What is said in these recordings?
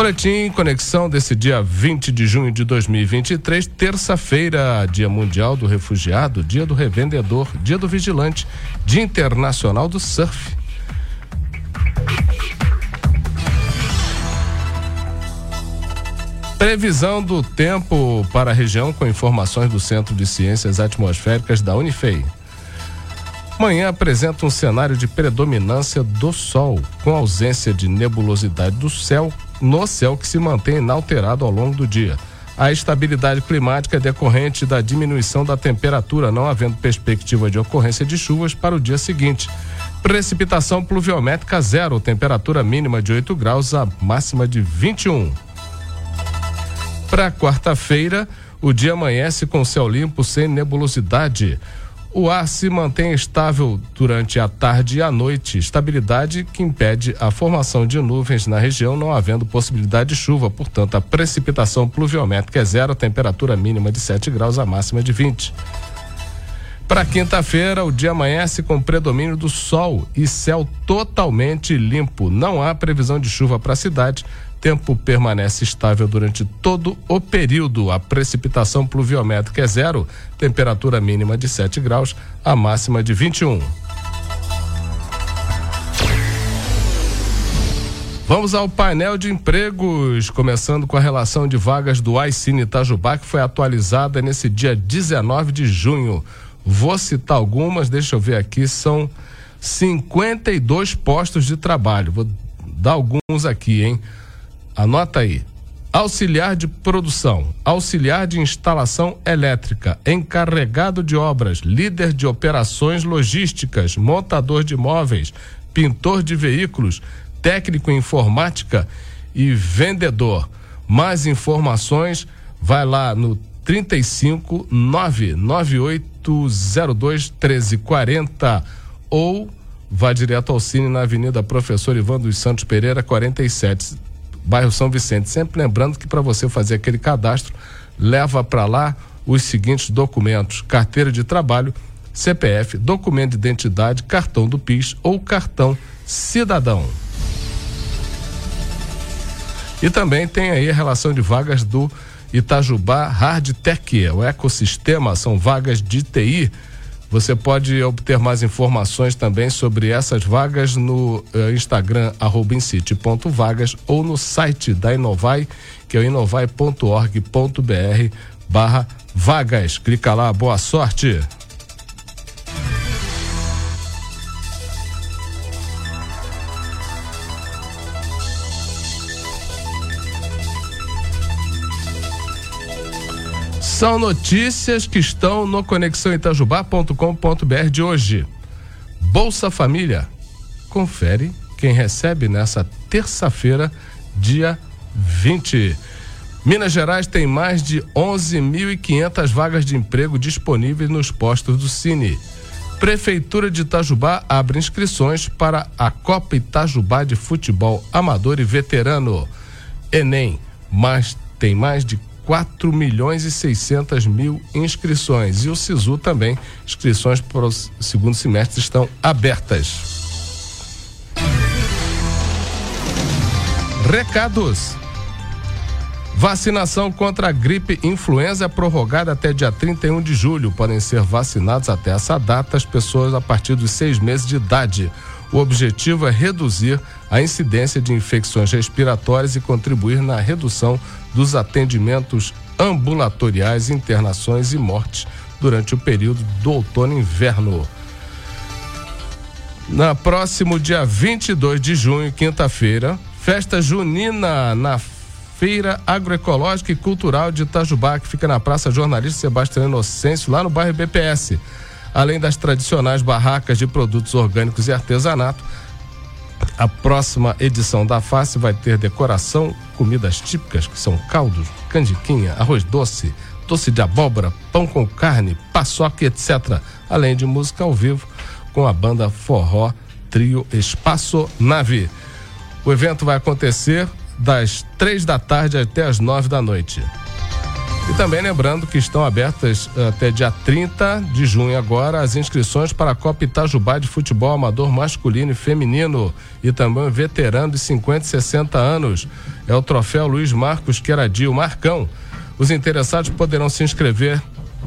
Boletim Conexão desse dia 20 de junho de 2023, terça-feira, Dia Mundial do Refugiado, Dia do Revendedor, Dia do Vigilante, Dia Internacional do Surf. Previsão do tempo para a região com informações do Centro de Ciências Atmosféricas da Unifei. Manhã apresenta um cenário de predominância do Sol, com ausência de nebulosidade do céu, no céu que se mantém inalterado ao longo do dia. A estabilidade climática é decorrente da diminuição da temperatura, não havendo perspectiva de ocorrência de chuvas para o dia seguinte. Precipitação pluviométrica zero, temperatura mínima de 8 graus, a máxima de 21. Para quarta-feira, o dia amanhece com céu limpo sem nebulosidade. O ar se mantém estável durante a tarde e a noite, estabilidade que impede a formação de nuvens na região, não havendo possibilidade de chuva. Portanto, a precipitação pluviométrica é zero, a temperatura mínima de 7 graus, a máxima de 20. Para quinta-feira, o dia amanhece com predomínio do sol e céu totalmente limpo. Não há previsão de chuva para a cidade tempo permanece estável durante todo o período. A precipitação pluviométrica é zero, temperatura mínima de 7 graus, a máxima de 21. Vamos ao painel de empregos, começando com a relação de vagas do iCine Itajubá, que foi atualizada nesse dia 19 de junho. Vou citar algumas, deixa eu ver aqui, são 52 postos de trabalho. Vou dar alguns aqui, hein? Anota aí. Auxiliar de produção, auxiliar de instalação elétrica, encarregado de obras, líder de operações logísticas, montador de móveis, pintor de veículos, técnico em informática e vendedor. Mais informações, vai lá no 35 99802 1340 ou vá direto ao Cine na Avenida Professor Ivan dos Santos Pereira 47 bairro São Vicente. Sempre lembrando que para você fazer aquele cadastro, leva para lá os seguintes documentos: carteira de trabalho, CPF, documento de identidade, cartão do PIS ou cartão cidadão. E também tem aí a relação de vagas do Itajubá Hardtech, o ecossistema, são vagas de TI você pode obter mais informações também sobre essas vagas no uh, Instagram @incite.vagas ou no site da Inovai, que é o inovai.org.br barra vagas. Clica lá, boa sorte! São notícias que estão no conexãoitajubá.com.br de hoje. Bolsa Família. Confere quem recebe nessa terça-feira, dia 20. Minas Gerais tem mais de 11.500 vagas de emprego disponíveis nos postos do Cine. Prefeitura de Itajubá abre inscrições para a Copa Itajubá de Futebol Amador e Veterano. Enem, mas tem mais de 4 milhões e 600 mil inscrições. E o SISU também, inscrições para o segundo semestre estão abertas. Recados. Vacinação contra a gripe influenza é prorrogada até dia 31 de julho. Podem ser vacinados até essa data as pessoas a partir dos seis meses de idade. O objetivo é reduzir a incidência de infecções respiratórias e contribuir na redução dos atendimentos ambulatoriais, internações e mortes durante o período do outono e inverno. Na próximo dia 22 de junho, quinta-feira, festa junina na Feira Agroecológica e Cultural de Itajubá, que fica na Praça Jornalista Sebastião Inocêncio, lá no bairro BPS. Além das tradicionais barracas de produtos orgânicos e artesanato, a próxima edição da Face vai ter decoração, comidas típicas, que são caldos, canjiquinha, arroz doce, doce de abóbora, pão com carne, paçoca, etc. Além de música ao vivo com a banda Forró Trio Espaço Nave. O evento vai acontecer das três da tarde até as nove da noite. E também lembrando que estão abertas eh, até dia 30 de junho agora as inscrições para a Copa Itajubá de Futebol Amador Masculino e Feminino e também veterano de 50 e 60 anos. É o troféu Luiz Marcos Queradio Marcão. Os interessados poderão se inscrever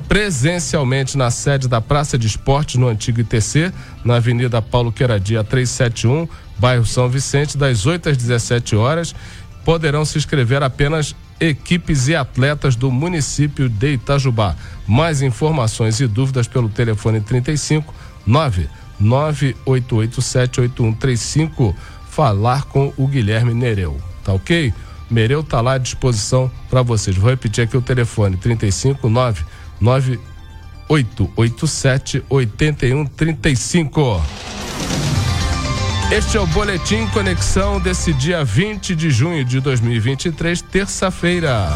presencialmente na sede da Praça de Esportes no antigo ITC, na Avenida Paulo Queradia 371, bairro São Vicente, das 8 às 17 horas. Poderão se inscrever apenas equipes e atletas do município de Itajubá. Mais informações e dúvidas pelo telefone 35 9 98878135. Falar com o Guilherme Nereu. Tá ok? Nereu tá lá à disposição para vocês. Vou repetir aqui o telefone 35 9 9887 8135. Este é o Boletim Conexão desse dia 20 de junho de 2023, terça-feira.